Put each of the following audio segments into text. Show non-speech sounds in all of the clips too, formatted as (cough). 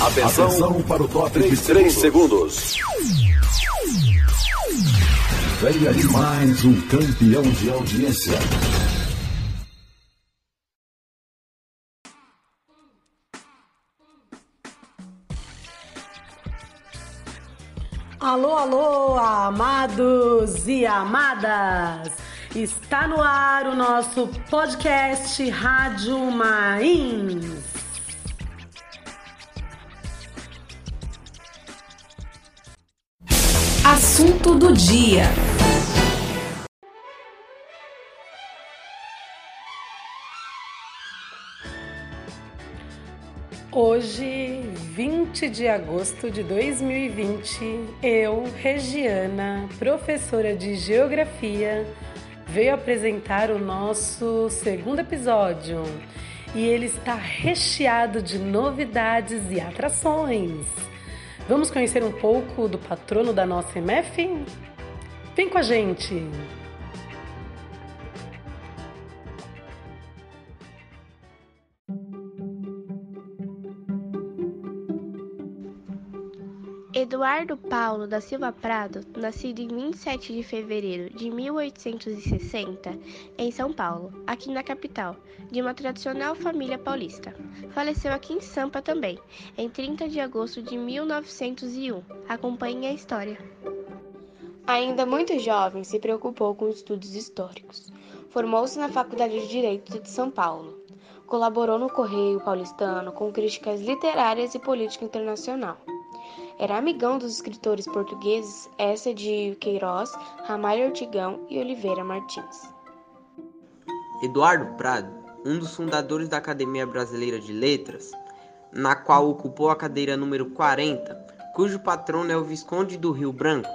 Atenção, Atenção para o top de 3 segundos. Vem aí mais um campeão de audiência. Alô, alô, amados e amadas! Está no ar o nosso podcast Rádio Mains. Assunto do dia. Hoje, 20 de agosto de 2020, eu, Regiana, professora de Geografia, veio apresentar o nosso segundo episódio. E ele está recheado de novidades e atrações. Vamos conhecer um pouco do patrono da nossa MF? Vem com a gente! Eduardo Paulo da Silva Prado, nascido em 27 de fevereiro de 1860, em São Paulo, aqui na capital, de uma tradicional família paulista. Faleceu aqui em Sampa também, em 30 de agosto de 1901. Acompanhe a história. Ainda muito jovem, se preocupou com estudos históricos. Formou-se na Faculdade de Direito de São Paulo. Colaborou no Correio Paulistano com críticas literárias e política internacional. Era amigão dos escritores portugueses Essa de Queiroz, Ramalho Ortigão e Oliveira Martins. Eduardo Prado, um dos fundadores da Academia Brasileira de Letras, na qual ocupou a cadeira número 40, cujo patrono é o Visconde do Rio Branco,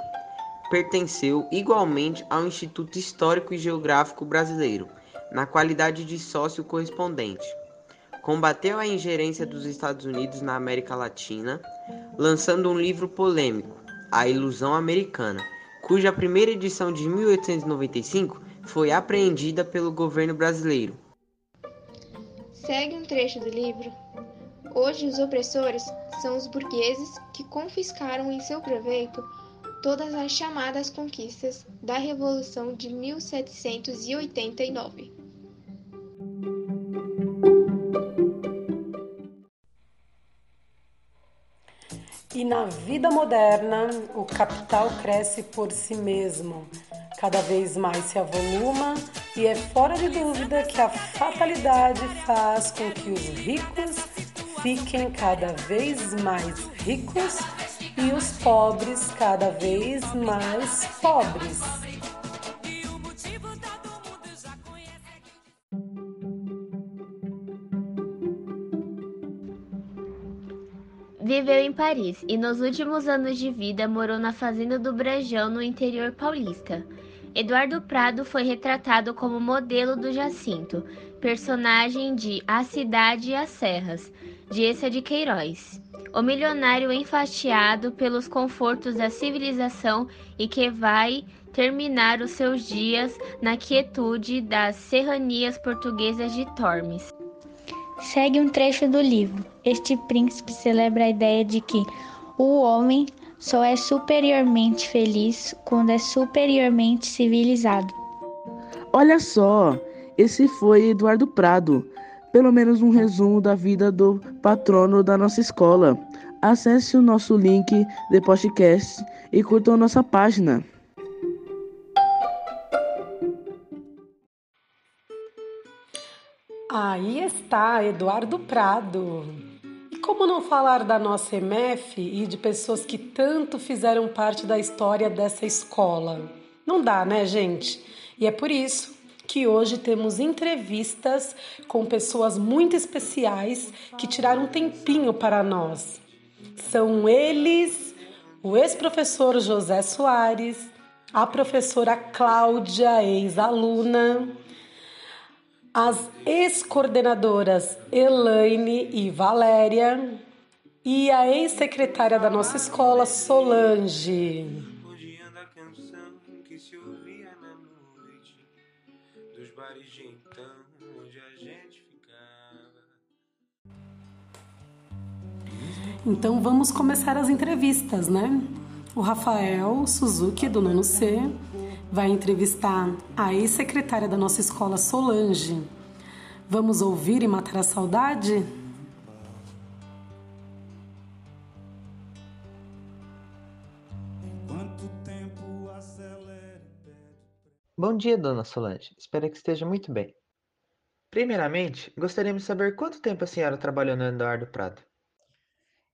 pertenceu igualmente ao Instituto Histórico e Geográfico Brasileiro, na qualidade de sócio correspondente. Combateu a ingerência dos Estados Unidos na América Latina, lançando um livro polêmico, A Ilusão Americana, cuja primeira edição de 1895 foi apreendida pelo governo brasileiro. Segue um trecho do livro. Hoje, os opressores são os burgueses que confiscaram em seu proveito todas as chamadas conquistas da Revolução de 1789. Na vida moderna, o capital cresce por si mesmo, cada vez mais se avoluma e é fora de dúvida que a fatalidade faz com que os ricos fiquem cada vez mais ricos e os pobres cada vez mais pobres. Viveu em Paris e nos últimos anos de vida morou na fazenda do Brajão, no interior paulista. Eduardo Prado foi retratado como modelo do Jacinto, personagem de A Cidade e as Serras, de Essa de Queiroz. O milionário enfastiado pelos confortos da civilização e que vai terminar os seus dias na quietude das serranias portuguesas de Tormes. Segue um trecho do livro. Este príncipe celebra a ideia de que o homem só é superiormente feliz quando é superiormente civilizado. Olha só, esse foi Eduardo Prado. Pelo menos um resumo da vida do patrono da nossa escola. Acesse o nosso link de podcast e curta a nossa página. Aí está Eduardo Prado. E como não falar da nossa MF e de pessoas que tanto fizeram parte da história dessa escola? Não dá, né, gente? E é por isso que hoje temos entrevistas com pessoas muito especiais que tiraram um tempinho para nós. São eles o ex-professor José Soares, a professora Cláudia, ex-aluna, as ex-coordenadoras Elaine e Valéria e a ex-secretária da nossa escola, Solange. Então vamos começar as entrevistas, né? O Rafael Suzuki, do nono C, vai entrevistar a ex-secretária da nossa escola, Solange. Vamos ouvir e matar a saudade? Bom dia, dona Solange. Espero que esteja muito bem. Primeiramente, gostaríamos de saber quanto tempo a senhora trabalhou no Eduardo Prado.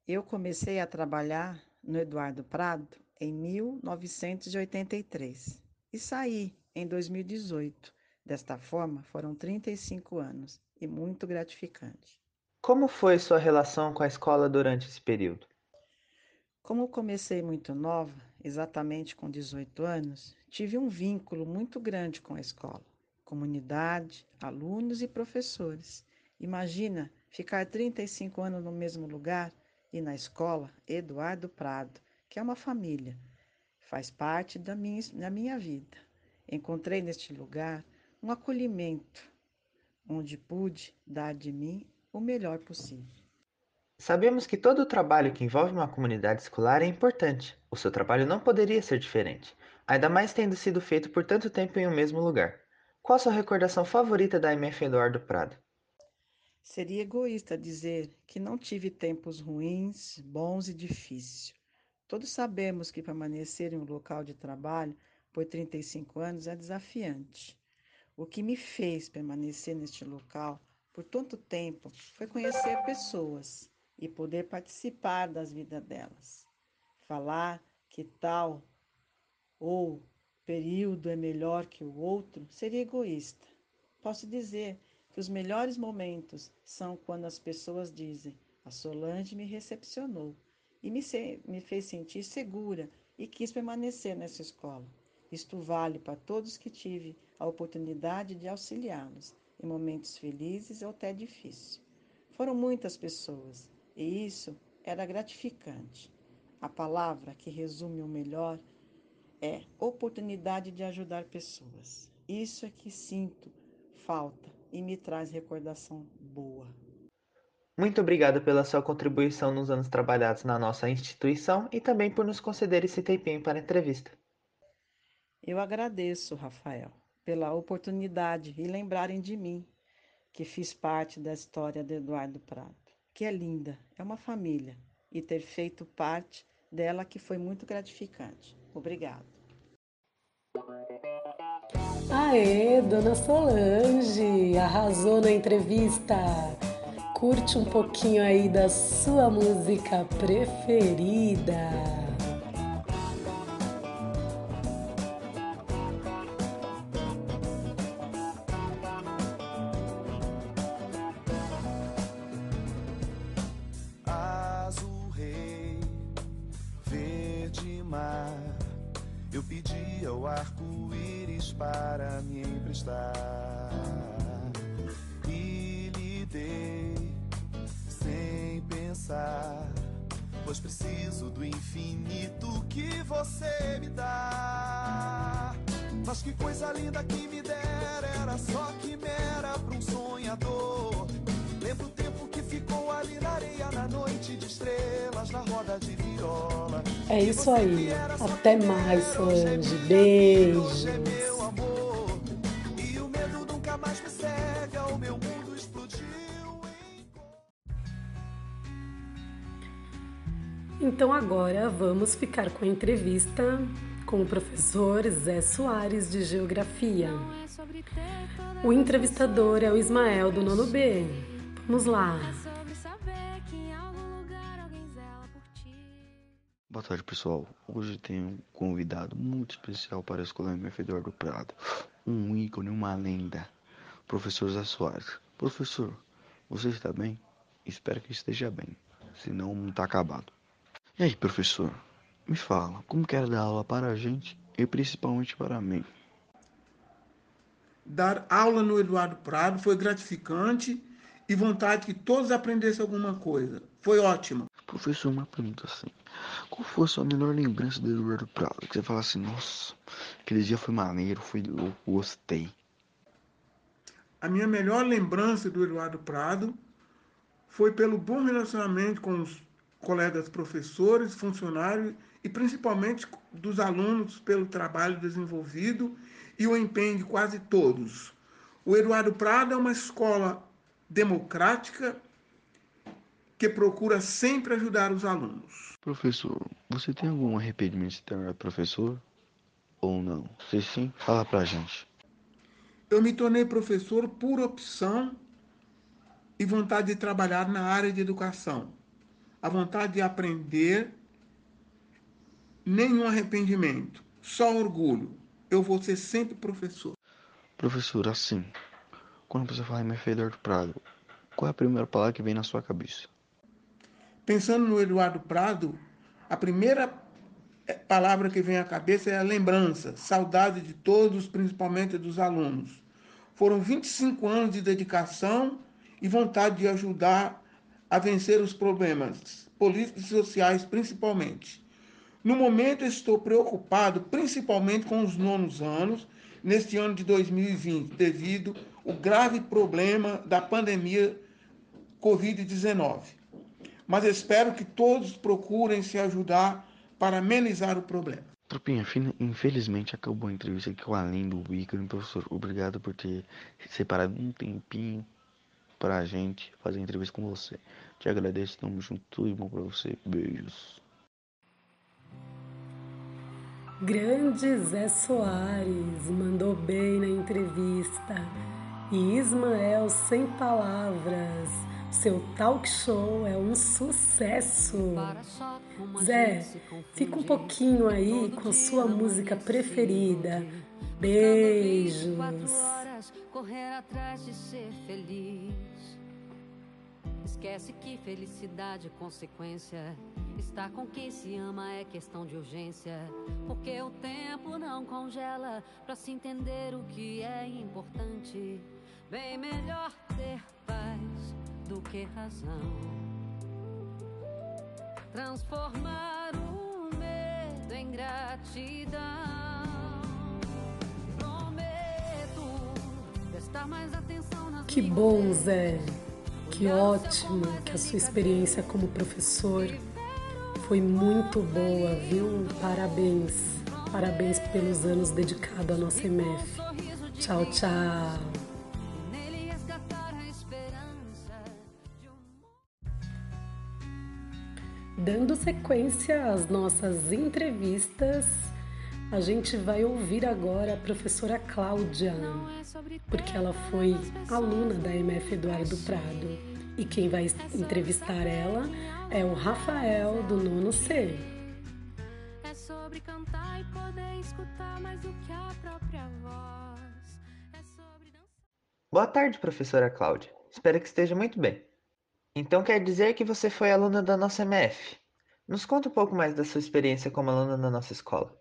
Eu comecei a trabalhar no Eduardo Prado em 1983 e saí em 2018. Desta forma, foram 35 anos e muito gratificante. Como foi sua relação com a escola durante esse período? Como comecei muito nova, exatamente com 18 anos, tive um vínculo muito grande com a escola, comunidade, alunos e professores. Imagina ficar 35 anos no mesmo lugar e na escola Eduardo Prado, que é uma família, faz parte da minha, da minha vida. Encontrei neste lugar um acolhimento, onde pude dar de mim o melhor possível. Sabemos que todo o trabalho que envolve uma comunidade escolar é importante. O seu trabalho não poderia ser diferente, ainda mais tendo sido feito por tanto tempo em um mesmo lugar. Qual a sua recordação favorita da MF Eduardo Prado? Seria egoísta dizer que não tive tempos ruins, bons e difíceis. Todos sabemos que permanecer em um local de trabalho por 35 anos é desafiante. O que me fez permanecer neste local por tanto tempo foi conhecer pessoas e poder participar das vidas delas. Falar que tal ou período é melhor que o outro seria egoísta. Posso dizer que os melhores momentos são quando as pessoas dizem: A Solange me recepcionou e me, se, me fez sentir segura e quis permanecer nessa escola. Isto vale para todos que tive a oportunidade de auxiliá-los em momentos felizes ou até difíceis. Foram muitas pessoas e isso era gratificante. A palavra que resume o melhor é oportunidade de ajudar pessoas. Isso é que sinto falta e me traz recordação boa. Muito obrigado pela sua contribuição nos anos trabalhados na nossa instituição e também por nos conceder esse tempinho para a entrevista. Eu agradeço, Rafael, pela oportunidade e lembrarem de mim, que fiz parte da história de Eduardo Prado, que é linda, é uma família, e ter feito parte dela que foi muito gratificante. Obrigado. Aê, dona Solange, arrasou na entrevista. Curte um pouquinho aí da sua música preferida. azul rei, verde mar. Eu pedi ao arco-íris para me emprestar e lhe dei pensar, pois preciso do infinito que você me dá. Mas que coisa linda que me dera, era só quimera pra um sonhador. Lembro o tempo que ficou ali na areia na noite de estrelas, na roda de viola. É isso aí. Até mais, Solange. Beijos. Então agora vamos ficar com a entrevista com o professor Zé Soares de Geografia. O entrevistador é o Ismael do nono B. Vamos lá. Boa tarde, pessoal. Hoje tenho um convidado muito especial para a Escola MF Eduardo Prado. Um ícone, uma lenda. Professor Zé Soares. Professor, você está bem? Espero que esteja bem. Senão não está acabado. E aí, professor? Me fala, como que era dar aula para a gente e principalmente para mim? Dar aula no Eduardo Prado foi gratificante e vontade que todos aprendessem alguma coisa. Foi ótimo. Professor, uma pergunta assim. Qual foi a sua melhor lembrança do Eduardo Prado? Que você fala assim, nossa, aquele dia foi maneiro, foi louco, gostei. A minha melhor lembrança do Eduardo Prado foi pelo bom relacionamento com os colegas professores, funcionários e principalmente dos alunos pelo trabalho desenvolvido e o empenho de quase todos. O Eduardo Prado é uma escola democrática que procura sempre ajudar os alunos. Professor, você tem algum arrependimento de ter professor? Ou não? Se sim, fala pra gente. Eu me tornei professor por opção e vontade de trabalhar na área de educação. A vontade de aprender, nenhum arrependimento, só orgulho. Eu vou ser sempre professor. Professor, assim, quando você fala em Eduardo Prado, qual é a primeira palavra que vem na sua cabeça? Pensando no Eduardo Prado, a primeira palavra que vem à cabeça é a lembrança, saudade de todos, principalmente dos alunos. Foram 25 anos de dedicação e vontade de ajudar a vencer os problemas políticos e sociais, principalmente. No momento, estou preocupado principalmente com os nonos anos, neste ano de 2020, devido ao grave problema da pandemia Covid-19. Mas espero que todos procurem se ajudar para amenizar o problema. Tropinha, infelizmente acabou a entrevista aqui com além do ícone, professor. Obrigado por ter separado um tempinho pra gente fazer a entrevista com você. Te agradeço, tamo junto, tudo bom pra você. Beijos. Grande Zé Soares mandou bem na entrevista. E Ismael sem palavras seu talk show é um sucesso. Zé, fica um pouquinho aí com a sua música preferida. Beijos. Correr atrás de ser feliz. Esquece que felicidade é consequência. Estar com quem se ama é questão de urgência. Porque o tempo não congela para se entender o que é importante. Bem melhor ter paz do que razão. Transformar o medo em gratidão. Prometo prestar mais atenção nas Que bom, Zé. Que ótimo que a sua experiência como professor foi muito boa, viu? Parabéns. Parabéns pelos anos dedicados à nossa MF. Tchau, tchau. Dando sequência às nossas entrevistas, a gente vai ouvir agora a professora Cláudia, porque ela foi aluna da MF Eduardo Prado. E quem vai entrevistar ela é o Rafael, do nono C. É sobre cantar e poder escutar mais do que a própria voz. É sobre dançar. Boa tarde, professora Cláudia. Espero que esteja muito bem. Então quer dizer que você foi aluna da nossa MF. Nos conta um pouco mais da sua experiência como aluna na nossa escola.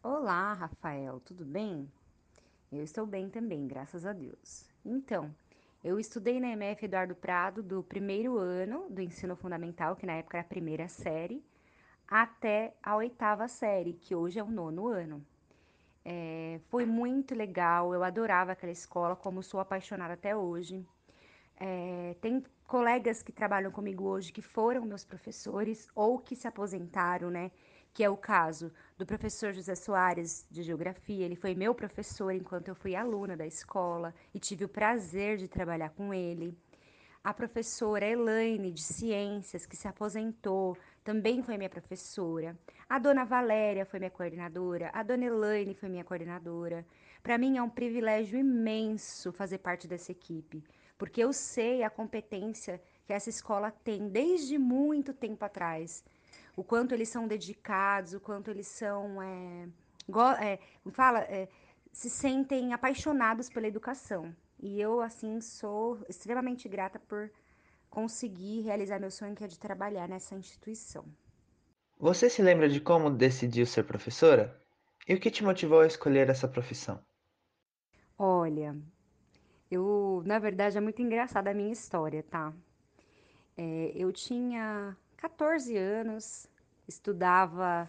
Olá, Rafael, tudo bem? Eu estou bem também, graças a Deus. Então, eu estudei na MF Eduardo Prado do primeiro ano do ensino fundamental, que na época era a primeira série, até a oitava série, que hoje é o nono ano. É, foi muito legal, eu adorava aquela escola, como sou apaixonada até hoje. É, tem colegas que trabalham comigo hoje que foram meus professores ou que se aposentaram, né? Que é o caso do professor José Soares de Geografia. Ele foi meu professor enquanto eu fui aluna da escola e tive o prazer de trabalhar com ele. A professora Elaine de Ciências, que se aposentou, também foi minha professora. A dona Valéria foi minha coordenadora. A dona Elaine foi minha coordenadora. Para mim é um privilégio imenso fazer parte dessa equipe porque eu sei a competência que essa escola tem desde muito tempo atrás. O quanto eles são dedicados, o quanto eles são. É, é, fala, é, se sentem apaixonados pela educação. E eu, assim, sou extremamente grata por conseguir realizar meu sonho, que é de trabalhar nessa instituição. Você se lembra de como decidiu ser professora? E o que te motivou a escolher essa profissão? Olha, eu, na verdade, é muito engraçada a minha história, tá? É, eu tinha 14 anos, estudava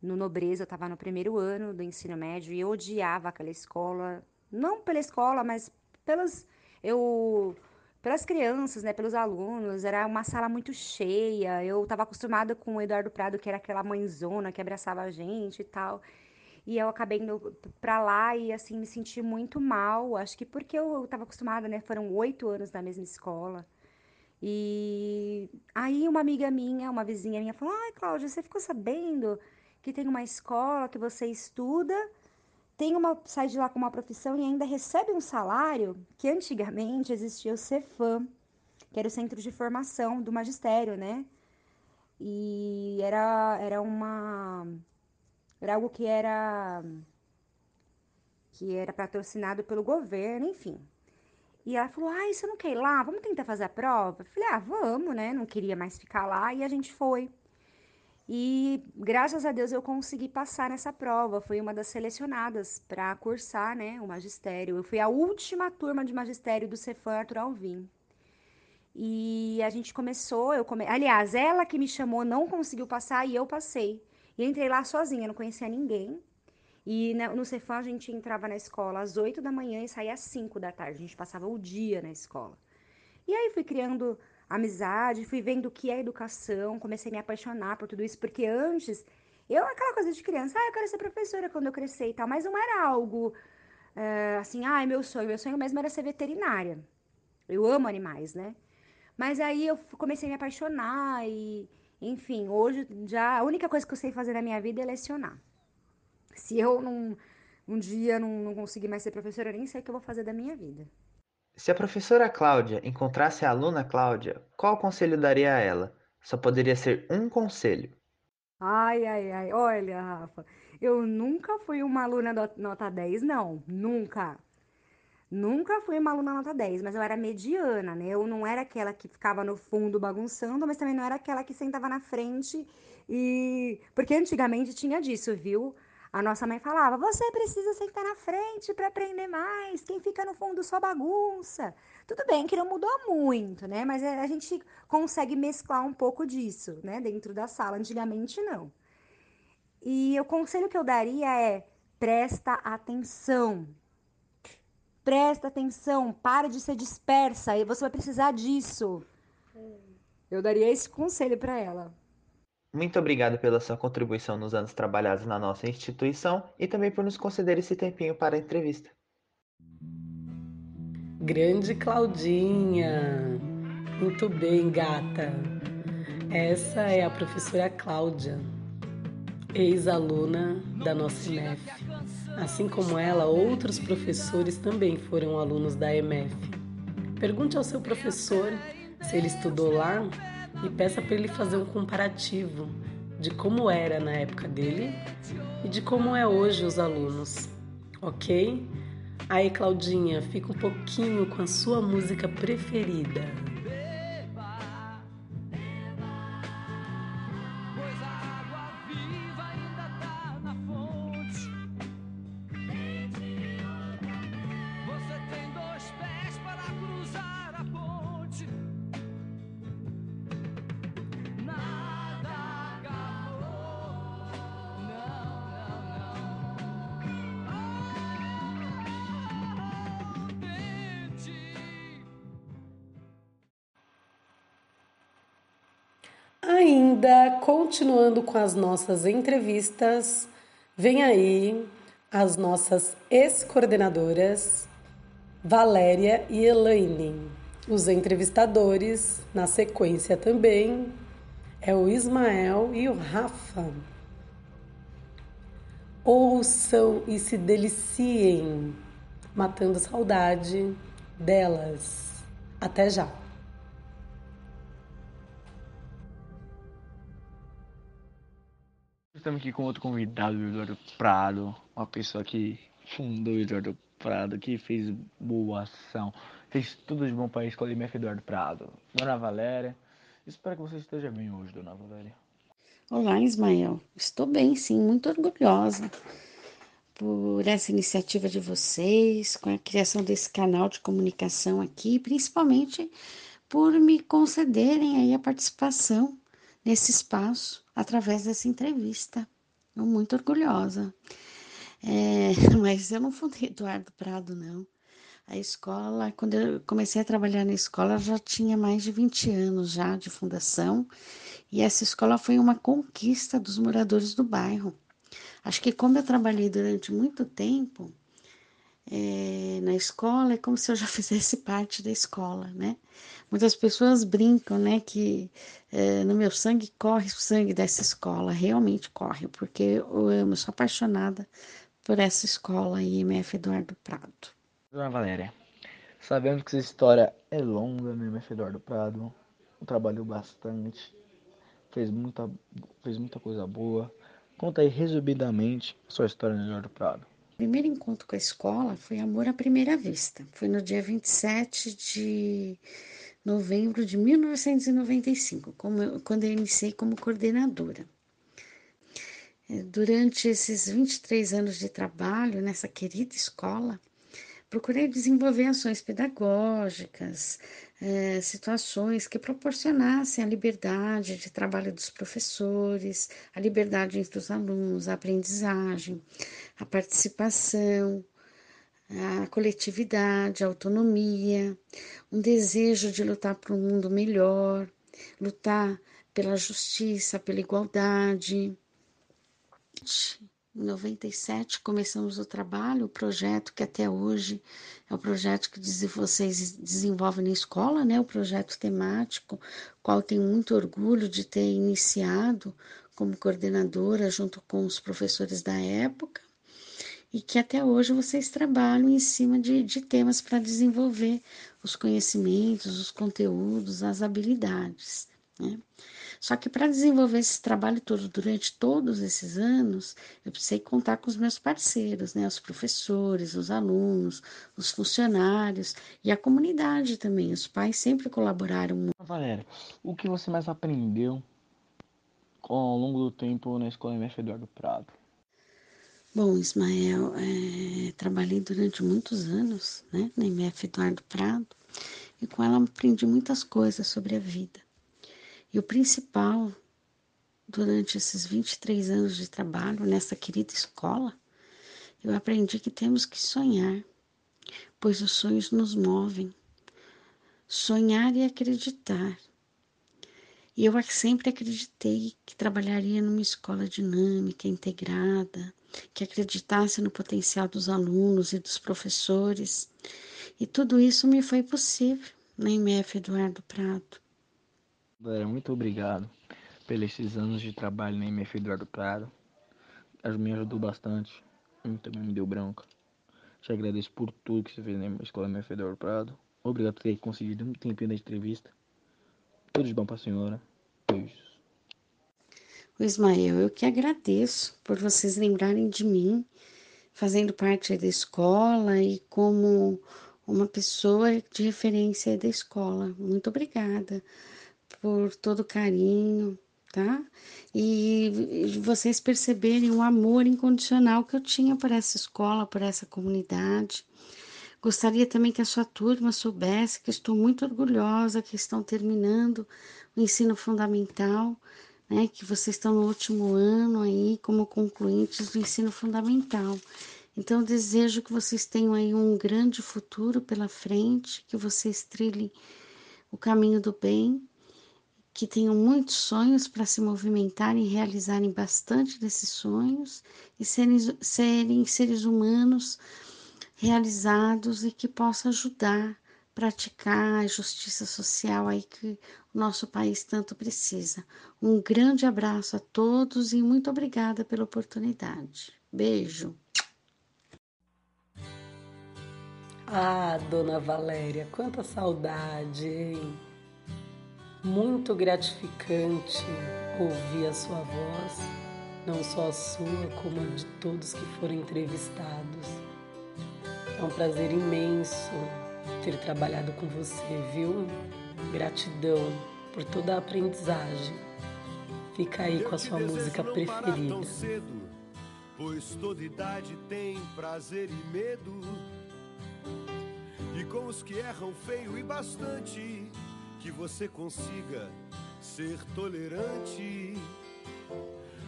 no Nobreza, eu estava no primeiro ano do ensino médio e eu odiava aquela escola, não pela escola, mas pelas eu pelas crianças, né, pelos alunos, era uma sala muito cheia. Eu estava acostumada com o Eduardo Prado, que era aquela mãezona que abraçava a gente e tal. E eu acabei indo pra lá e, assim, me senti muito mal. Acho que porque eu estava acostumada, né? Foram oito anos na mesma escola. E aí uma amiga minha, uma vizinha minha, falou: Ai, Cláudia, você ficou sabendo que tem uma escola que você estuda, tem uma, sai de lá com uma profissão e ainda recebe um salário que antigamente existia o Cefam, que era o centro de formação do magistério, né? E era, era uma era algo que era que era patrocinado pelo governo, enfim. E ela falou: "Ah, você não quer ir lá? Vamos tentar fazer a prova?" Eu falei: "Ah, vamos, né? Não queria mais ficar lá" e a gente foi. E graças a Deus eu consegui passar nessa prova. Fui uma das selecionadas para cursar, né, o magistério. Eu fui a última turma de magistério do Cefam Arthur Alvim. E a gente começou, eu come... aliás, ela que me chamou não conseguiu passar e eu passei. E entrei lá sozinha, não conhecia ninguém. E no Cefam a gente entrava na escola às 8 da manhã e saía às 5 da tarde. A gente passava o dia na escola. E aí fui criando amizade, fui vendo o que é educação, comecei a me apaixonar por tudo isso, porque antes, eu, aquela coisa de criança, ah, eu quero ser professora quando eu crescer e tal, mas não era algo é, assim, ah, é meu sonho, meu sonho mesmo era ser veterinária. Eu amo animais, né? Mas aí eu comecei a me apaixonar e, enfim, hoje já a única coisa que eu sei fazer na minha vida é lecionar. Se eu não, um dia não, não conseguir mais ser professora, eu nem sei o que eu vou fazer da minha vida. Se a professora Cláudia encontrasse a aluna Cláudia, qual conselho daria a ela? Só poderia ser um conselho. Ai, ai, ai. Olha, Rafa, eu nunca fui uma aluna nota 10, não. Nunca. Nunca fui uma aluna nota 10, mas eu era mediana, né? Eu não era aquela que ficava no fundo bagunçando, mas também não era aquela que sentava na frente e. Porque antigamente tinha disso, viu? A nossa mãe falava: você precisa sentar na frente para aprender mais. Quem fica no fundo só bagunça. Tudo bem que não mudou muito, né? Mas a gente consegue mesclar um pouco disso, né? Dentro da sala. Antigamente, não. E o conselho que eu daria é: presta atenção. Presta atenção, para de ser dispersa e você vai precisar disso. Eu daria esse conselho para ela. Muito obrigado pela sua contribuição nos anos trabalhados na nossa instituição e também por nos conceder esse tempinho para a entrevista. Grande Claudinha! Muito bem, gata! Essa é a professora Cláudia, ex-aluna da nossa EMF. Assim como ela, outros professores também foram alunos da EMF. Pergunte ao seu professor se ele estudou lá e peça para ele fazer um comparativo de como era na época dele e de como é hoje os alunos, ok? Aí, Claudinha, fica um pouquinho com a sua música preferida. Ainda continuando com as nossas entrevistas, vem aí as nossas ex-coordenadoras, Valéria e Elaine. Os entrevistadores, na sequência também, é o Ismael e o Rafa. Ouçam e se deliciem, matando saudade delas. Até já! Estamos aqui com outro convidado, o Eduardo Prado, uma pessoa que fundou o Eduardo Prado, que fez boa ação, fez tudo de bom para a escola MF Eduardo Prado. Dona Valéria, espero que você esteja bem hoje, Dona Valéria. Olá, Ismael. Estou bem, sim, muito orgulhosa por essa iniciativa de vocês, com a criação desse canal de comunicação aqui, principalmente por me concederem aí a participação nesse espaço através dessa entrevista. Estou muito orgulhosa. É, (laughs) mas eu não fundei Eduardo Prado, não. A escola, quando eu comecei a trabalhar na escola, já tinha mais de 20 anos já de fundação, e essa escola foi uma conquista dos moradores do bairro. Acho que como eu trabalhei durante muito tempo é, na escola, é como se eu já (laughs) fizesse parte da escola, né? Muitas pessoas brincam, né, que é, no meu sangue corre o sangue dessa escola, realmente corre, porque eu amo, sou apaixonada por essa escola IMF Eduardo Prado. Dona Valéria, sabemos que essa história é longa no IMF Eduardo Prado, trabalhou bastante, fez muita, fez muita coisa boa. Conta aí resumidamente a sua história no Eduardo Prado. O primeiro encontro com a escola foi amor à primeira vista. Foi no dia 27 de novembro de 1995, como, quando eu iniciei como coordenadora. É, durante esses 23 anos de trabalho nessa querida escola, procurei desenvolver ações pedagógicas, é, situações que proporcionassem a liberdade de trabalho dos professores, a liberdade entre os alunos, a aprendizagem, a participação, a coletividade, a autonomia, um desejo de lutar por um mundo melhor, lutar pela justiça, pela igualdade. Em 97 começamos o trabalho, o projeto que até hoje é o projeto que vocês desenvolvem na escola, né? O projeto temático, qual tenho muito orgulho de ter iniciado como coordenadora junto com os professores da época e que até hoje vocês trabalham em cima de, de temas para desenvolver os conhecimentos, os conteúdos, as habilidades. Né? Só que para desenvolver esse trabalho todo durante todos esses anos, eu precisei contar com os meus parceiros, né? os professores, os alunos, os funcionários e a comunidade também. Os pais sempre colaboraram muito. Valéria, o que você mais aprendeu ao longo do tempo na Escola MF Eduardo Prado? Bom, Ismael, é, trabalhei durante muitos anos né, na MF Eduardo Prado e com ela aprendi muitas coisas sobre a vida. E o principal, durante esses 23 anos de trabalho nessa querida escola, eu aprendi que temos que sonhar, pois os sonhos nos movem. Sonhar e acreditar. E eu sempre acreditei que trabalharia numa escola dinâmica, integrada, que acreditasse no potencial dos alunos e dos professores. E tudo isso me foi possível na MF Eduardo Prado. Muito obrigado pelos esses anos de trabalho na MF Eduardo Prado. Me ajudou bastante. Também me deu branca. Te agradeço por tudo que você fez na escola MF Eduardo Prado. Obrigado por ter conseguido um tempinho da entrevista. Tudo de bom para a senhora. Beijos. Ismael, eu que agradeço por vocês lembrarem de mim, fazendo parte da escola e como uma pessoa de referência da escola. Muito obrigada por todo o carinho, tá? E vocês perceberem o amor incondicional que eu tinha por essa escola, por essa comunidade. Gostaria também que a sua turma soubesse que estou muito orgulhosa que estão terminando o ensino fundamental né, que vocês estão no último ano aí como concluintes do ensino fundamental. Então, desejo que vocês tenham aí um grande futuro pela frente, que vocês trilhem o caminho do bem, que tenham muitos sonhos para se movimentarem e realizarem bastante desses sonhos e serem, serem seres humanos realizados e que possam ajudar praticar a justiça social aí que o nosso país tanto precisa. Um grande abraço a todos e muito obrigada pela oportunidade. Beijo. Ah, dona Valéria, quanta saudade, hein? Muito gratificante ouvir a sua voz, não só a sua, como a de todos que foram entrevistados. É um prazer imenso ter trabalhado com você, viu? Gratidão por toda a aprendizagem. Fica aí com a sua música preferida. Cedo, pois toda idade tem prazer e medo. E com os que erram feio e bastante, que você consiga ser tolerante.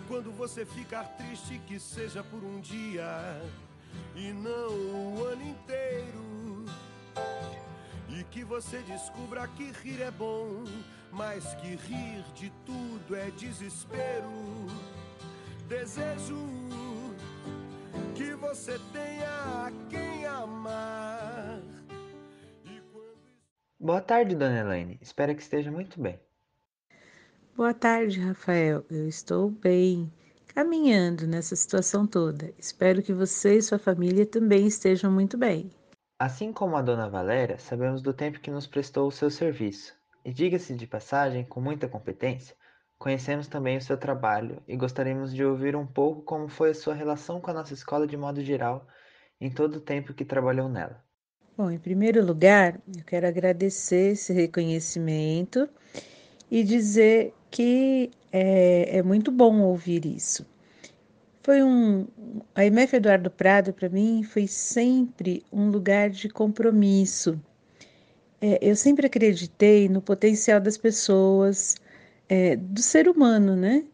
Quando você ficar triste, que seja por um dia e não o ano inteiro que você descubra que rir é bom, mas que rir de tudo é desespero. Desejo que você tenha a quem amar. Boa tarde, dona Elaine. Espero que esteja muito bem. Boa tarde, Rafael. Eu estou bem, caminhando nessa situação toda. Espero que você e sua família também estejam muito bem. Assim como a dona Valéria, sabemos do tempo que nos prestou o seu serviço. E diga-se de passagem, com muita competência, conhecemos também o seu trabalho e gostaríamos de ouvir um pouco como foi a sua relação com a nossa escola de modo geral em todo o tempo que trabalhou nela. Bom, em primeiro lugar, eu quero agradecer esse reconhecimento e dizer que é, é muito bom ouvir isso. Foi um. A IMF Eduardo Prado, para mim, foi sempre um lugar de compromisso. É, eu sempre acreditei no potencial das pessoas, é, do ser humano, né?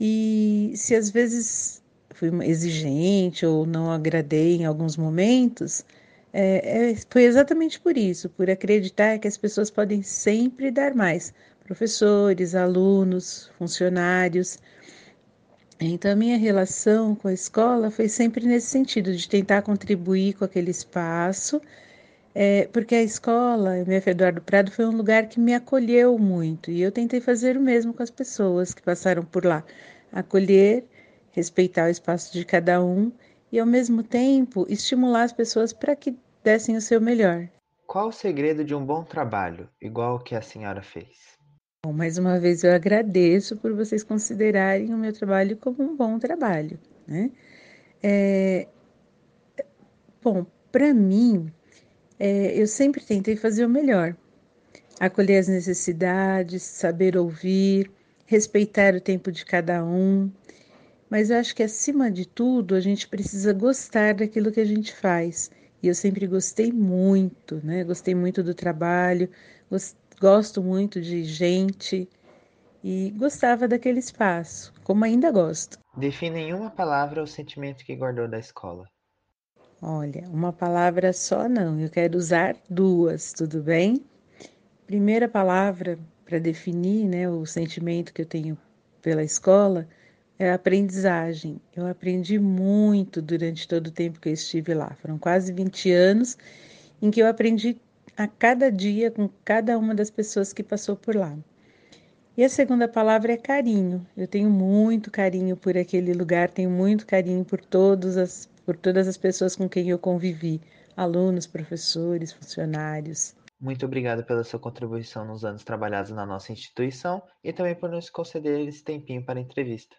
E se às vezes fui exigente ou não agradei em alguns momentos, é, é, foi exatamente por isso, por acreditar que as pessoas podem sempre dar mais. Professores, alunos, funcionários. Então, a minha relação com a escola foi sempre nesse sentido, de tentar contribuir com aquele espaço, é, porque a escola, MF Eduardo Prado, foi um lugar que me acolheu muito, e eu tentei fazer o mesmo com as pessoas que passaram por lá. Acolher, respeitar o espaço de cada um e, ao mesmo tempo, estimular as pessoas para que dessem o seu melhor. Qual o segredo de um bom trabalho, igual o que a senhora fez? Bom, mais uma vez eu agradeço por vocês considerarem o meu trabalho como um bom trabalho. Né? É... Bom, para mim, é, eu sempre tentei fazer o melhor. Acolher as necessidades, saber ouvir, respeitar o tempo de cada um. Mas eu acho que, acima de tudo, a gente precisa gostar daquilo que a gente faz e eu sempre gostei muito, né? Gostei muito do trabalho, gosto muito de gente e gostava daquele espaço, como ainda gosto. Defina em uma palavra o sentimento que guardou da escola. Olha, uma palavra só não, eu quero usar duas, tudo bem? Primeira palavra para definir né, o sentimento que eu tenho pela escola é a aprendizagem. Eu aprendi muito durante todo o tempo que eu estive lá. Foram quase 20 anos em que eu aprendi a cada dia com cada uma das pessoas que passou por lá. E a segunda palavra é carinho. Eu tenho muito carinho por aquele lugar, tenho muito carinho por todas as por todas as pessoas com quem eu convivi, alunos, professores, funcionários. Muito obrigado pela sua contribuição nos anos trabalhados na nossa instituição e também por nos conceder esse tempinho para a entrevista.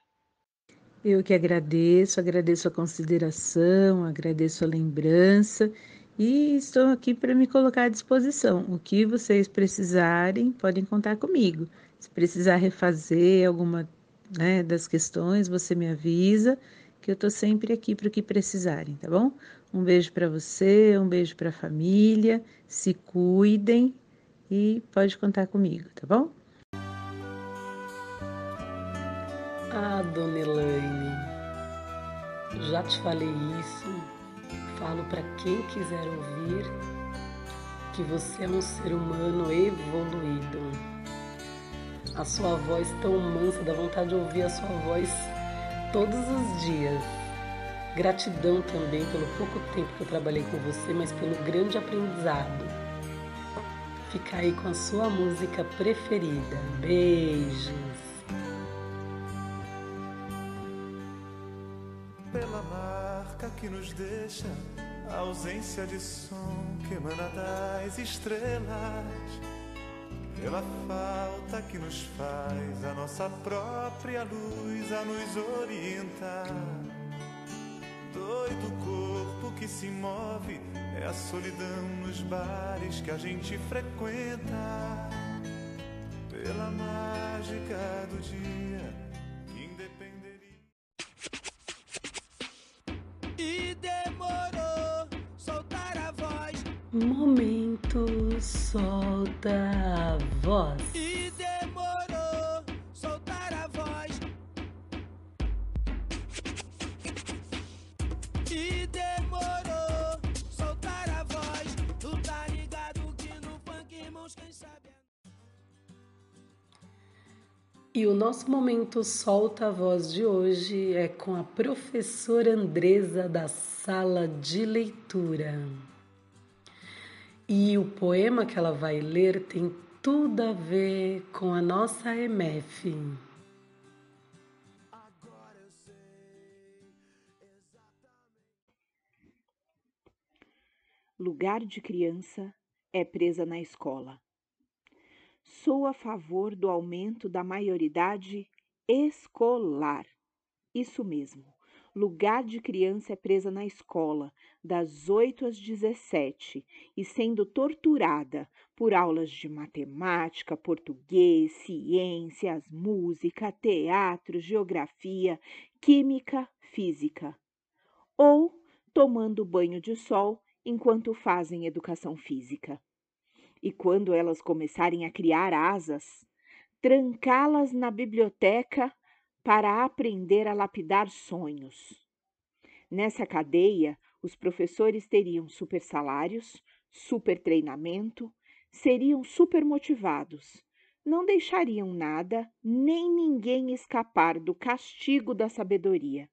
Eu que agradeço, agradeço a consideração, agradeço a lembrança e estou aqui para me colocar à disposição. O que vocês precisarem, podem contar comigo. Se precisar refazer alguma né, das questões, você me avisa, que eu estou sempre aqui para o que precisarem, tá bom? Um beijo para você, um beijo para a família, se cuidem e pode contar comigo, tá bom? Ah, dona Elaine, já te falei isso, falo para quem quiser ouvir que você é um ser humano evoluído. A sua voz tão mansa, dá vontade de ouvir a sua voz todos os dias. Gratidão também pelo pouco tempo que eu trabalhei com você, mas pelo grande aprendizado. Fica aí com a sua música preferida. Beijos. Que nos deixa a ausência de som que emana das estrelas, pela falta que nos faz a nossa própria luz a nos orientar. Doido corpo que se move é a solidão nos bares que a gente frequenta, pela mágica do dia Momento solta a voz. E demorou soltar a voz. E demorou soltar a voz. Tu tá ligado que no punk, irmãos, quem sabe. É e o nosso momento solta a voz de hoje é com a professora Andresa da sala de leitura. E o poema que ela vai ler tem tudo a ver com a nossa MF. Lugar de criança é presa na escola. Sou a favor do aumento da maioridade escolar. Isso mesmo. Lugar de criança é presa na escola, das 8 às 17, e sendo torturada por aulas de matemática, português, ciências, música, teatro, geografia, química, física. Ou tomando banho de sol enquanto fazem educação física. E quando elas começarem a criar asas, trancá-las na biblioteca para aprender a lapidar sonhos. Nessa cadeia, os professores teriam super salários, super treinamento, seriam super motivados, não deixariam nada nem ninguém escapar do castigo da sabedoria.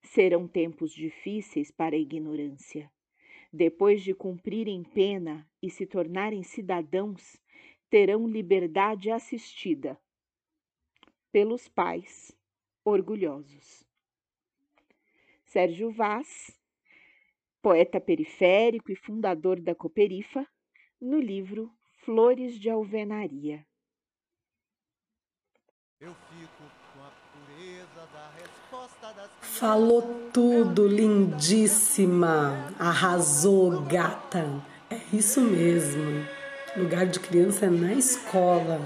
Serão tempos difíceis para a ignorância. Depois de cumprirem pena e se tornarem cidadãos, terão liberdade assistida pelos pais orgulhosos. Sérgio Vaz, poeta periférico e fundador da Cooperifa, no livro Flores de Alvenaria. Falou tudo, lindíssima. Arrasou, gata. É isso mesmo. Lugar de criança é na escola.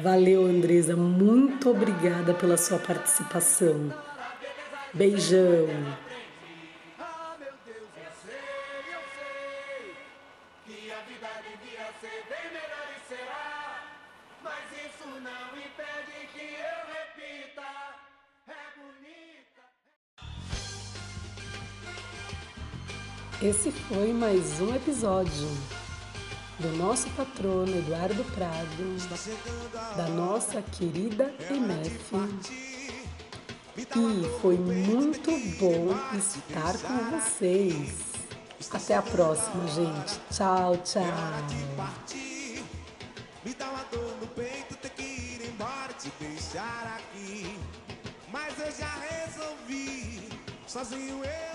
Valeu, Andresa. Muito obrigada pela sua participação. Beijão. Esse foi mais um episódio do nosso patrono Eduardo Prado, da nossa querida MF. E foi muito bom estar com vocês. Até a próxima, gente. Tchau, tchau. Me dá uma dor no peito ter que ir embora te deixar aqui. Mas eu já resolvi, sozinho eu